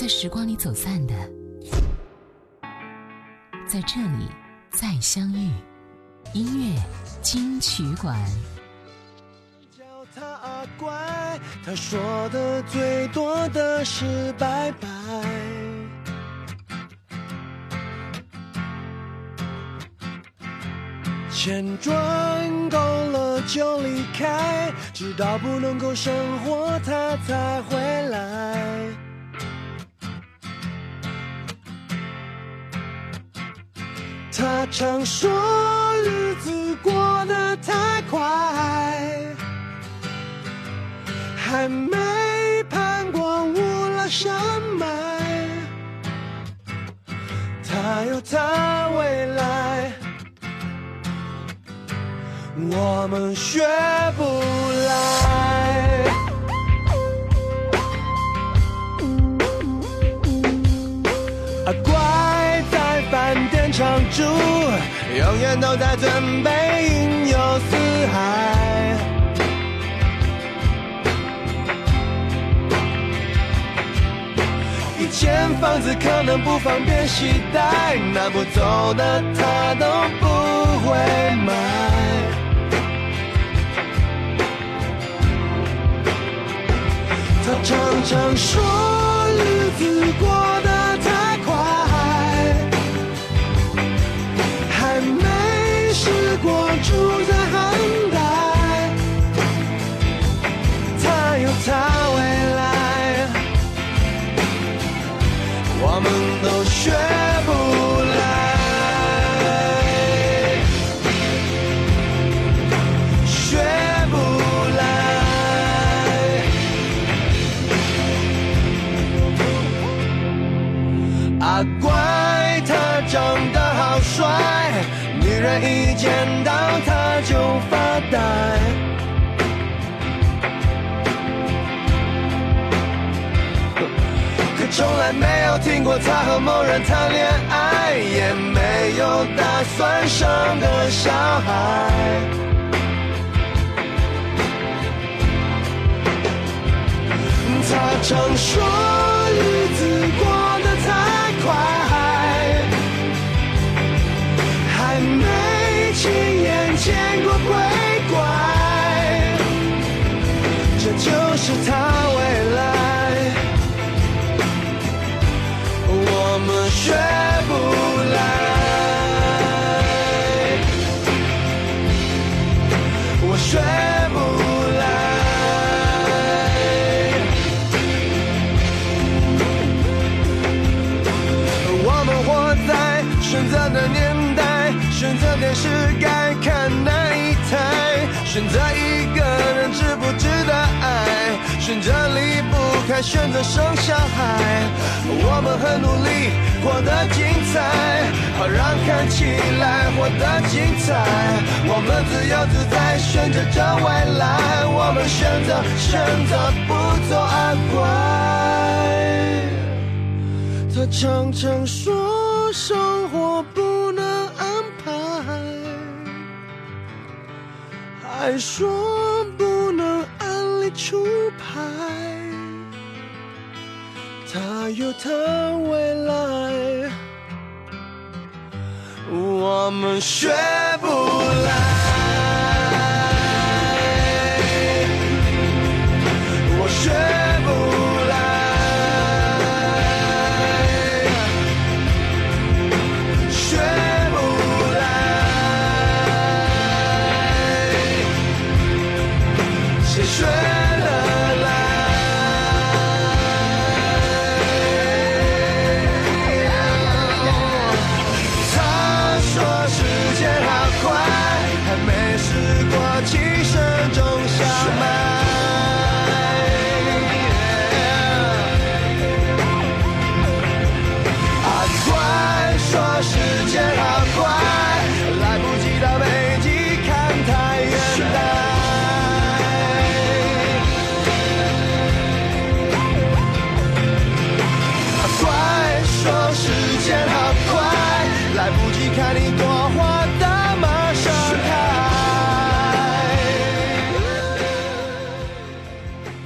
在时光里走散的，在这里再相遇。音乐金曲馆。叫他阿乖，他说的最多的是拜拜。钱赚够了就离开，直到不能够生活他才回来。他常说日子过得太快，还没攀过乌拉山脉。他有他未来，我们学不来。住，永远都在准备云游四海。一间房子可能不方便携带，拿不走的他都不会买。他常常说日子过过住在寒带。他有他未来，我们都学发呆。可从来没有听过他和某人谈恋爱，也没有打算生个小孩。他常说就是他未来，我们学不来。我学不来。我们活在选择的年代，选择电视该看哪一台，选择一选择离不开，选择生小孩。我们很努力，活得精彩，好让看起来活得精彩。我们自由自在，选择着未来，我们选择选择不做阿乖。他常常说生活不能安排，还说不能按理出。爱他有他未来，我们学不来。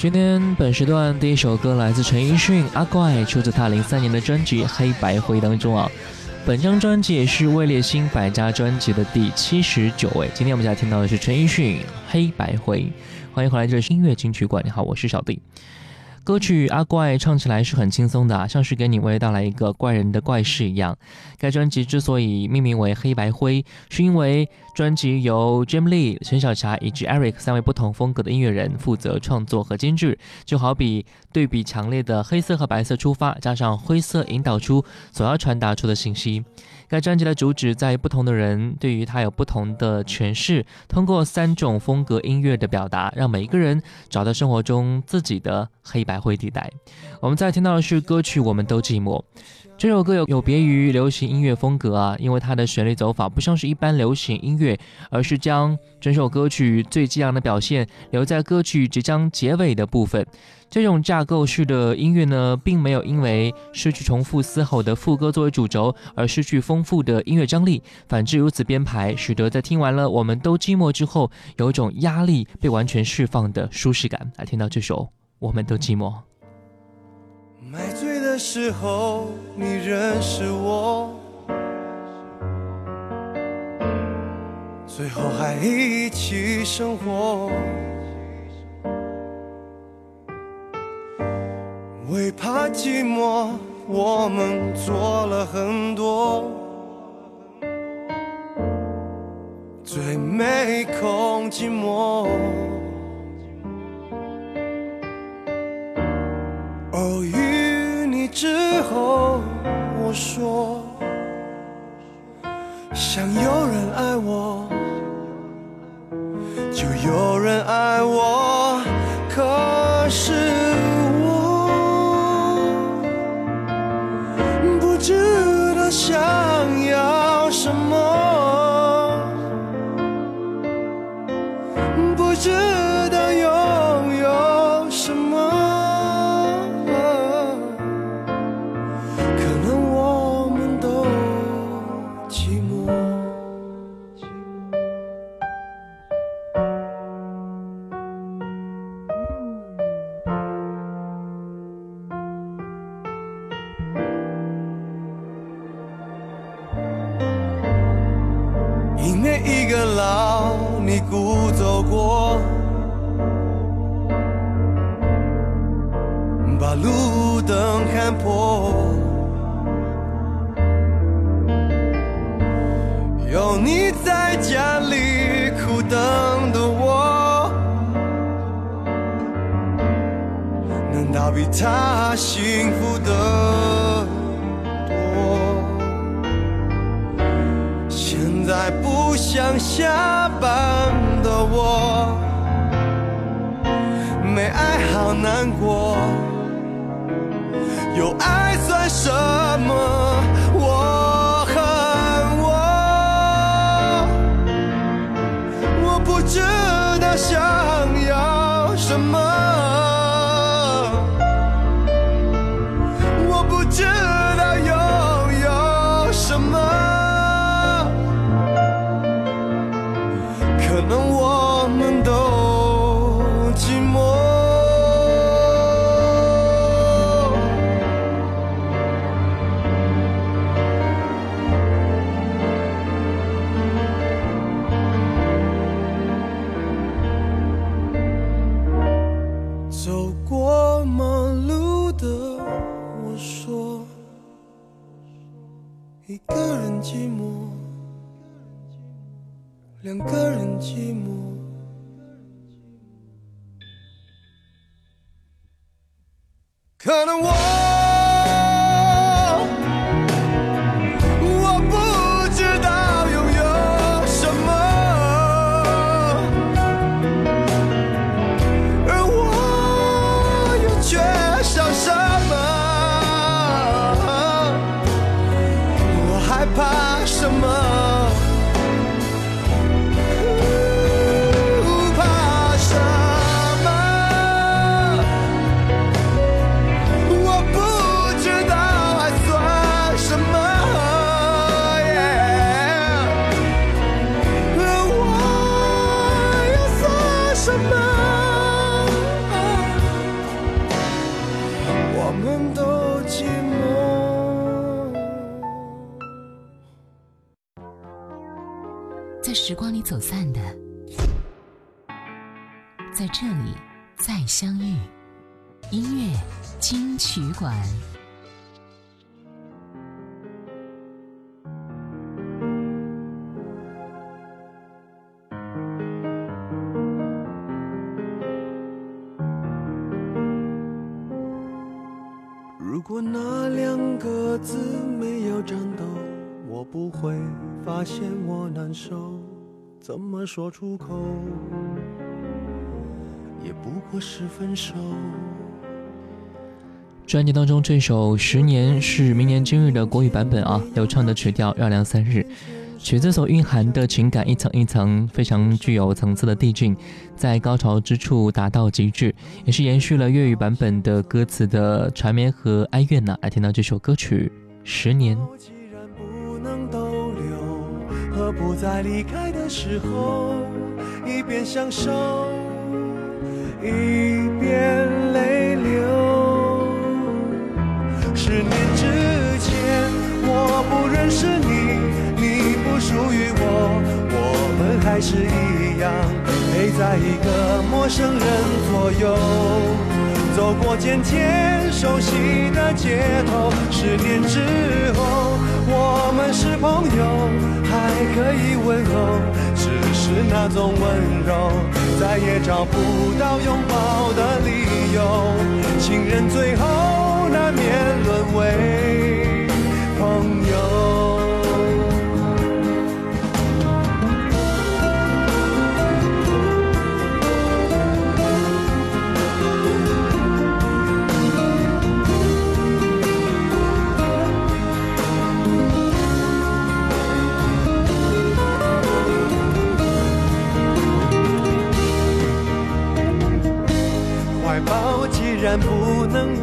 今天本时段第一首歌来自陈奕迅《阿怪》，出自他零三年的专辑《黑白灰》当中啊。本张专辑也是位列新百家专辑的第七十九位。今天我们要听到的是陈奕迅《黑白灰》，欢迎回来，这是音乐金曲馆。你好，我是小弟。歌曲《阿怪》唱起来是很轻松的，像是给你娓娓道来一个怪人的怪事一样。该专辑之所以命名为《黑白灰》，是因为专辑由 Jim Lee、陈小霞以及 Eric 三位不同风格的音乐人负责创作和监制，就好比对比强烈的黑色和白色出发，加上灰色引导出所要传达出的信息。该专辑的主旨在于不同的人对于它有不同的诠释，通过三种风格音乐的表达，让每一个人找到生活中自己的黑白灰地带。我们再听到的是歌曲《我们都寂寞》。这首歌有有别于流行音乐风格啊，因为它的旋律走法不像是一般流行音乐，而是将整首歌曲最激昂的表现留在歌曲即将结尾的部分。这种架构式的音乐呢，并没有因为失去重复嘶吼的副歌作为主轴而失去丰富的音乐张力，反之，如此编排使得在听完了《我们都寂寞》之后，有一种压力被完全释放的舒适感。来听到这首《我们都寂寞》。的时候，你认识我，最后还一起生活。为怕寂寞，我们做了很多，最没空寂寞。偶遇之后，我说想有人爱我，就有人爱我。难过，两个人寂寞。那两个字没有颤抖，我不会发现我难受。怎么说出口，也不过是分手。专辑当中这首《十年》是明年今日的国语版本啊，有唱的曲调，绕梁三日。曲子所蕴含的情感一层一层，非常具有层次的递进，在高潮之处达到极致，也是延续了粤语版本的歌词的缠绵和哀怨呢。来听到这首歌曲《十年》。何不在离开的时候，一边享受，一边泪流？十年之前，我不认识你。属于我，我们还是一样陪在一个陌生人左右，走过渐渐熟悉的街头。十年之后，我们是朋友，还可以问候，只是那种温柔再也找不到拥抱的理由。情人最后难免沦为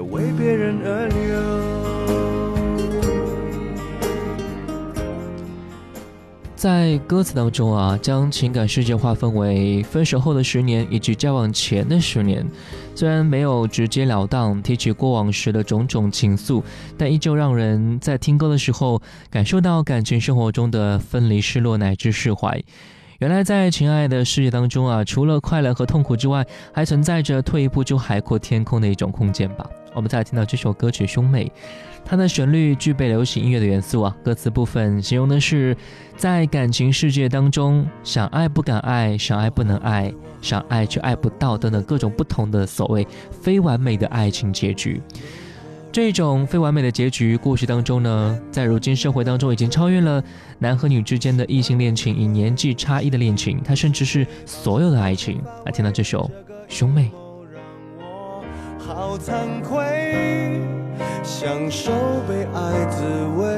为别人而流。在歌词当中啊，将情感世界划分为分手后的十年以及交往前的十年。虽然没有直截了当提起过往时的种种情愫，但依旧让人在听歌的时候感受到感情生活中的分离、失落乃至释怀。原来在情爱的世界当中啊，除了快乐和痛苦之外，还存在着退一步就海阔天空的一种空间吧。我们再来听到这首歌曲《兄妹》，它的旋律具备流行音乐的元素啊。歌词部分形容的是在感情世界当中，想爱不敢爱，想爱不能爱，想爱却爱不到等等各种不同的所谓非完美的爱情结局。这种非完美的结局故事当中呢，在如今社会当中已经超越了男和女之间的异性恋情，以年纪差异的恋情，它甚至是所有的爱情。来听到这首《兄妹》。好惭愧，享受被爱滋味，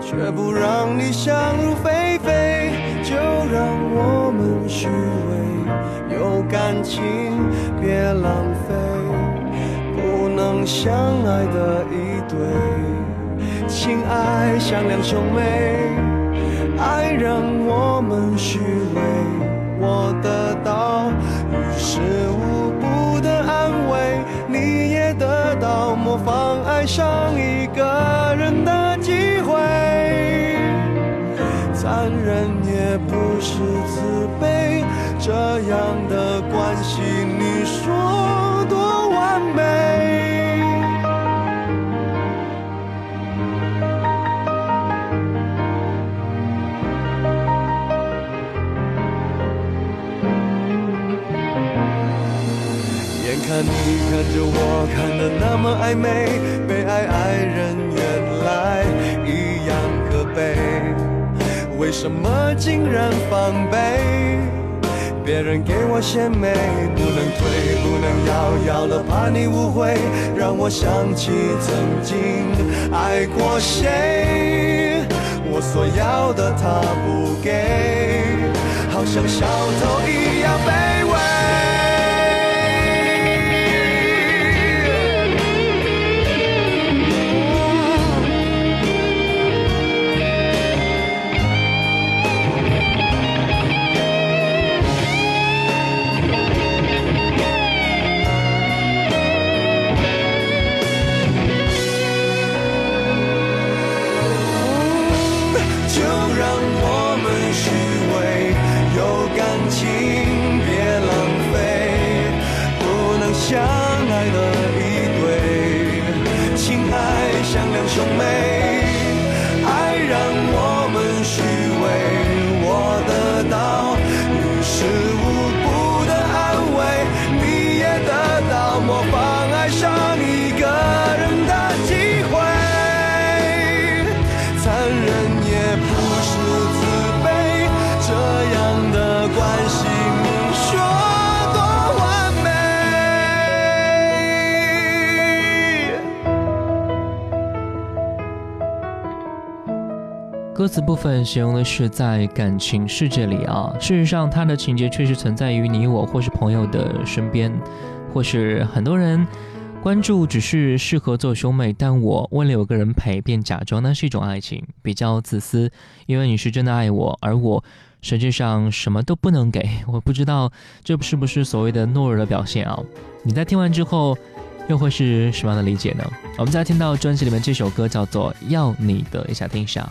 却不让你想入非非。就让我们虚伪，有感情别浪费，不能相爱的一对，情爱像两兄妹，爱让我们虚伪，我得到于事无要模仿爱上一个人的机会，残忍也不是慈悲，这样的关系看的那么暧昧，被爱爱人原来一样可悲，为什么竟然防备？别人给我献媚，不能退，不能要，要了怕你误会，让我想起曾经爱过谁，我所要的他不给，好像小偷一歌词部分形容的是在感情世界里啊，事实上它的情节确实存在于你我或是朋友的身边，或是很多人关注只是适合做兄妹，但我为了有个人陪，便假装那是一种爱情，比较自私，因为你是真的爱我，而我实际上什么都不能给，我不知道这是不是所谓的懦弱的表现啊？你在听完之后又会是什么样的理解呢？我们再听到专辑里面这首歌叫做《要你的》，一下听一下。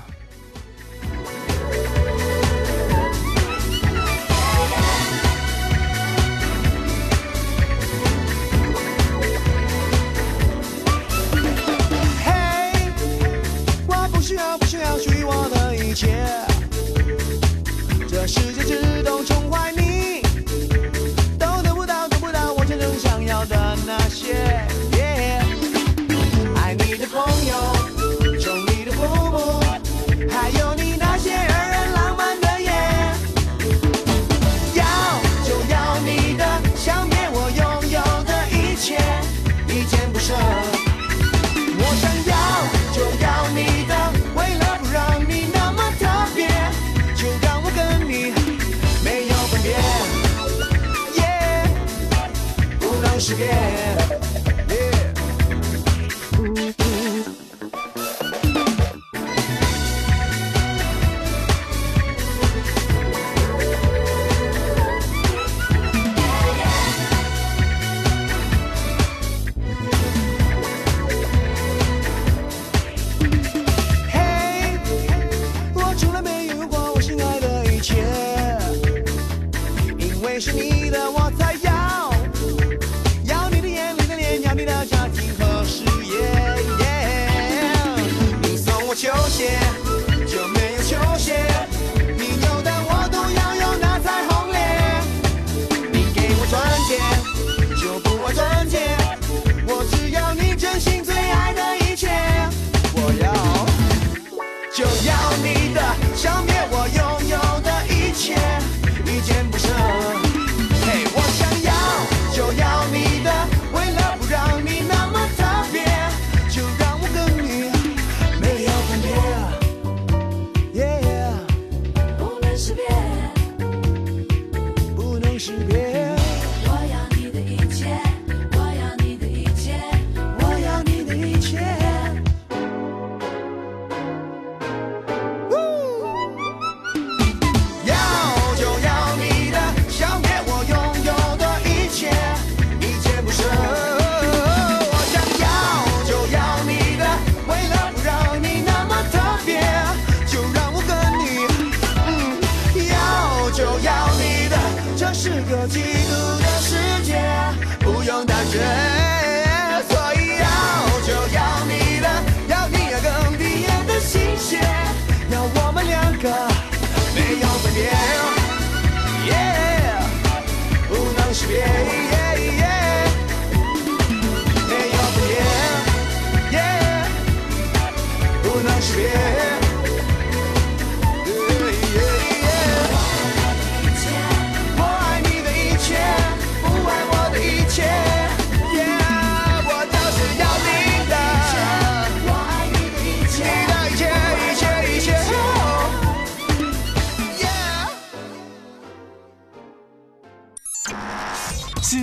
这嫉妒的世界，不用感觉，所以要就要你的，要你要更毕业的新鲜。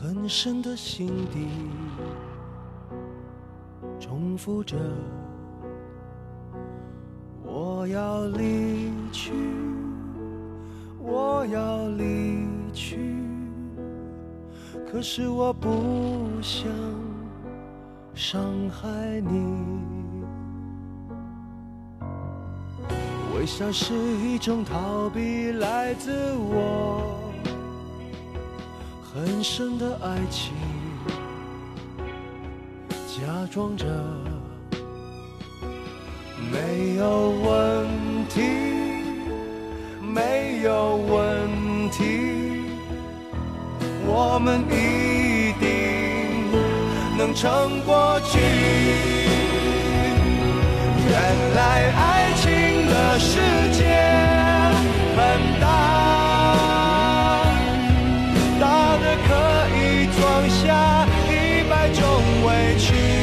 很深的心底，重复着我要离去，我要离去，可是我不想伤害你。微笑是一种逃避，来自我。很深的爱情，假装着没有问题，没有问题，我们一定能撑过去。原来爱情的世界委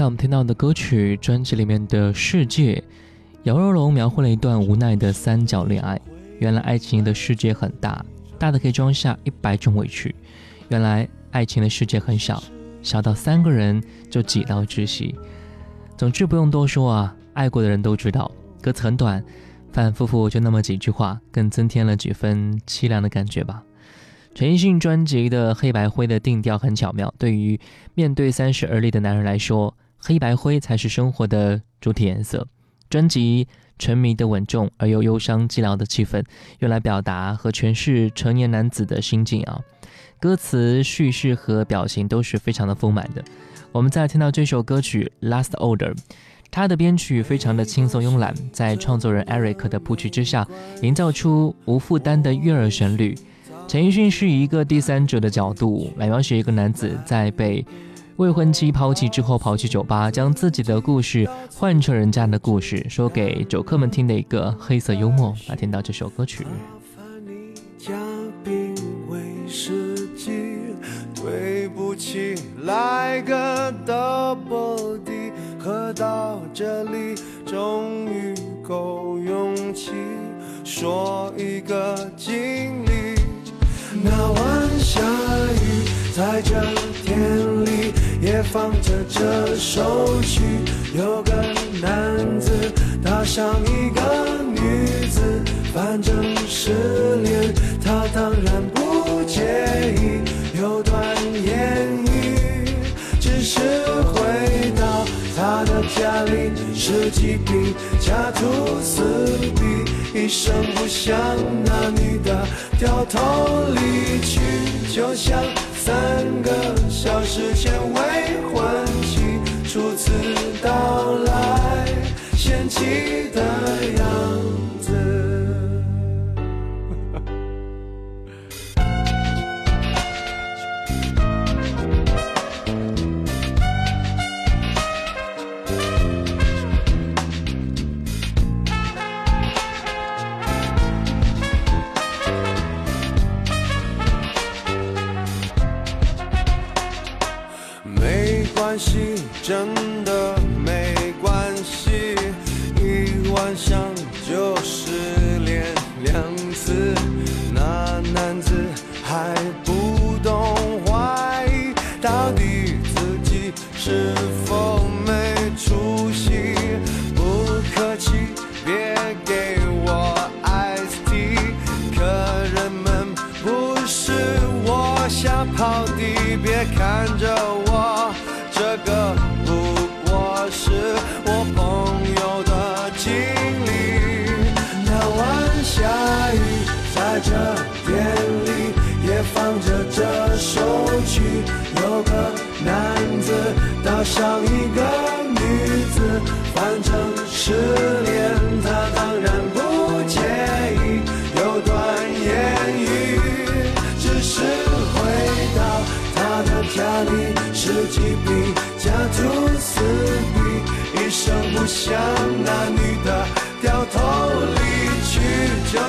才我们听到的歌曲专辑里面的世界，姚若龙描绘了一段无奈的三角恋爱。原来爱情的世界很大，大的可以装下一百种委屈。原来爱情的世界很小，小到三个人就挤到窒息。总之不用多说啊，爱过的人都知道。歌词很短，反反复复就那么几句话，更增添了几分凄凉的感觉吧。陈奕迅专辑的黑白灰的定调很巧妙，对于面对三十而立的男人来说，黑白灰才是生活的主体颜色。专辑沉迷的稳重而又忧伤寂寥的气氛，用来表达和诠释成年男子的心境啊。歌词叙事和表情都是非常的丰满的。我们再听到这首歌曲《Last Order》，它的编曲非常的轻松慵懒，在创作人 Eric 的谱曲之下，营造出无负担的悦耳旋律。陈奕迅是以一个第三者的角度来描写一个男子在被未婚妻抛弃之后跑去酒吧，将自己的故事换成人家的故事，说给酒客们听的一个黑色幽默。来听到这首歌曲。加冰为来个 double D，喝到这里终于够勇气说一个经历。那晚下雨，在这天里也放着这首曲，有个男子搭上一个女子，反正失恋，他当然不介意。有段言语，只是回到他的家里，十几瓶家徒四壁，一声不响，那女的掉头离去，就像三个小时前未婚妻初次到来，嫌弃的样子。关系，真的没关系，一晚上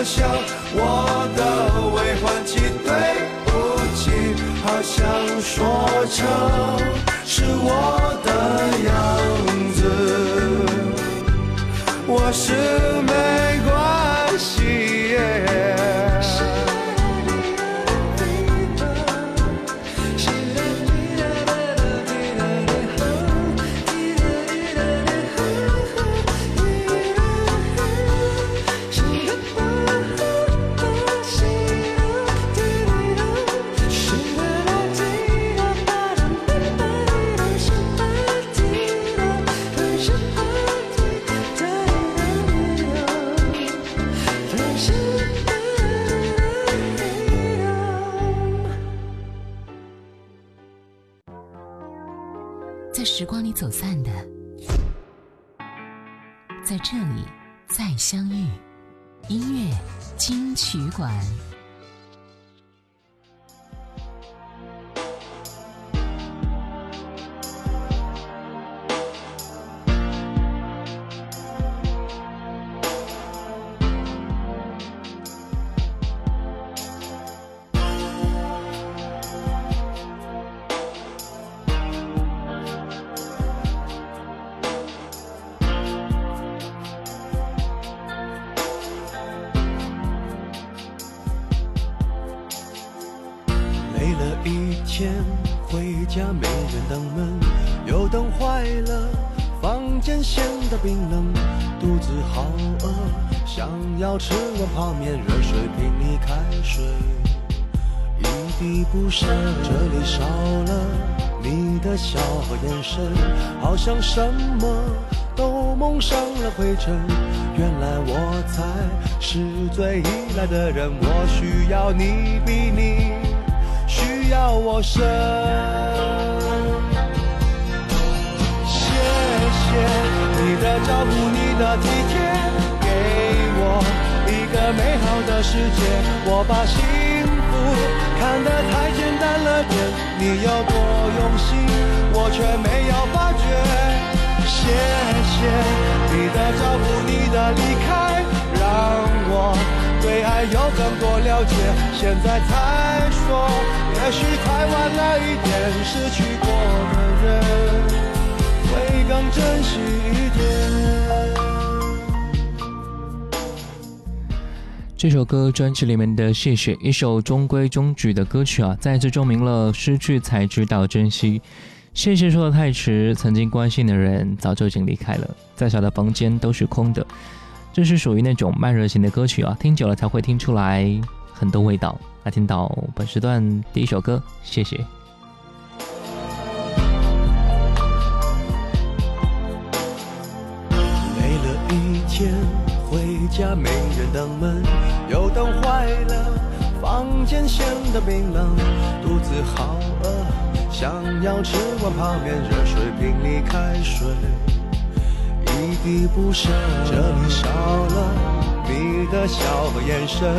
就像我的未婚妻，对不起，好像说成是我的样馆。吃碗泡面，热水瓶里开水一滴不剩，这里少了你的笑和眼神，好像什么都蒙上了灰尘。原来我才是最依赖的人，我需要你比你。需要我深。谢谢你的照顾，你的体贴，美好的世界。我把幸福看得太简单了点，你有多用心，我却没有发觉。谢谢你的照顾，你的离开，让我对爱有更多了解。现在才说也许太晚了一点，失去过的人会更珍惜一点。这首歌专辑里面的《谢谢》，一首中规中矩的歌曲啊，再次证明了失去才知道珍惜。谢谢说的太迟，曾经关心的人早就已经离开了，再小的房间都是空的。这是属于那种慢热型的歌曲啊，听久了才会听出来很多味道。来听到本时段第一首歌，谢谢。累了一天。回家没人等门，油灯坏了，房间显得冰冷，肚子好饿，想要吃碗泡面，热水瓶里开水一滴不剩。这里少了你的笑和眼神，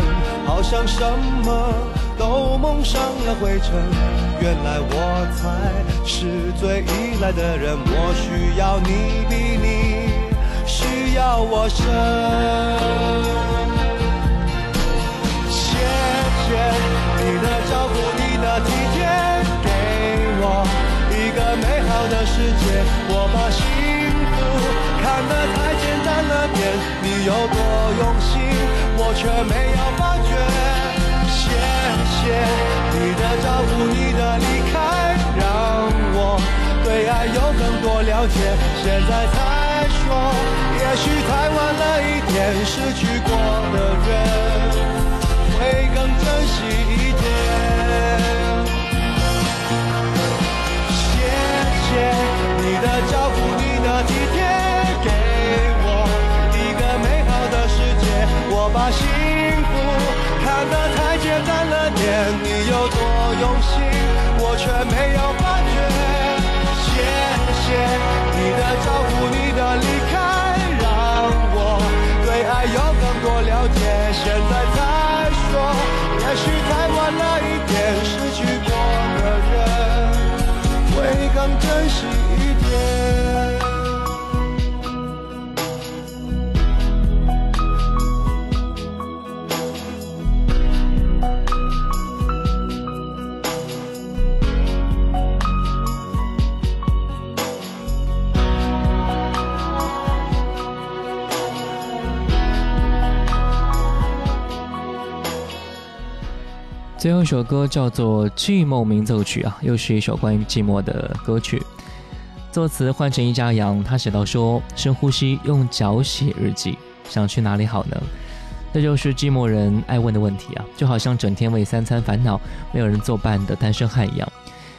好像什么都蒙上了灰尘。原来我才是最依赖的人，我需要你比你。需要我深，我的世界。我把幸福看得太简单了点，你有多用心，我却没有发觉。谢谢你的照顾，你的离开，让我对爱有更多了解。现在才说。也许太晚了一点，失去过的人会更珍惜一点。的照顾你的体贴给我一个美好的世界。我把幸福看得太简单了点你有多用心我却没有发觉。最后一首歌叫做《寂寞鸣奏曲》啊，又是一首关于寂寞的歌曲。作词换成一家羊，他写到说：“深呼吸，用脚写日记，想去哪里好呢？”这就是寂寞人爱问的问题啊，就好像整天为三餐烦恼、没有人作伴的单身汉一样。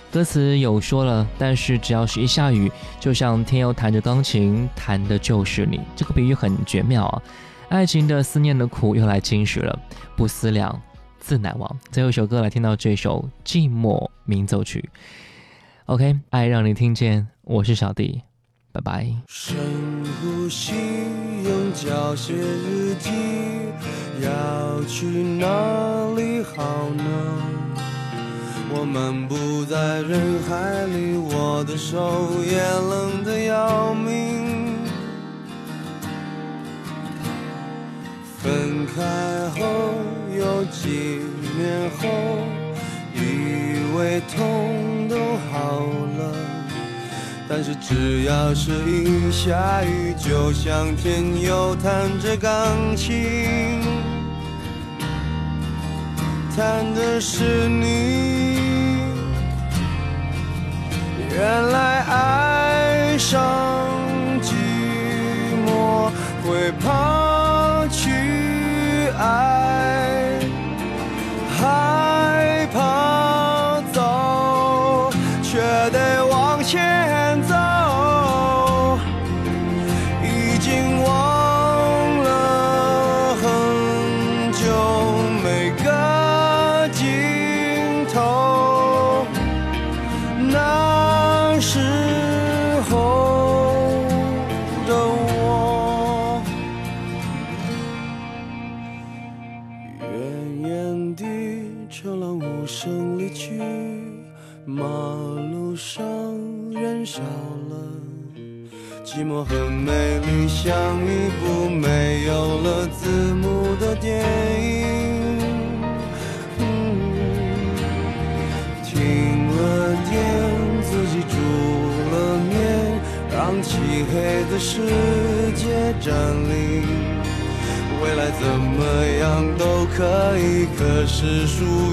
歌词有说了，但是只要是一下雨，就像天佑弹着钢琴，弹的就是你。这个比喻很绝妙啊！爱情的思念的苦又来侵蚀了，不思量。自难忘。最后一首歌来听到这首《寂寞鸣奏曲》。OK，爱让你听见，我是小弟，拜拜。深呼吸，用脚写日记，要去哪里好呢？我漫步在人海里，我的手也冷得要命。分开后。有几年后，以为痛都好了，但是只要是一下雨，就像天又弹着钢琴，弹的是你。原来爱上寂寞会抛弃爱。是属于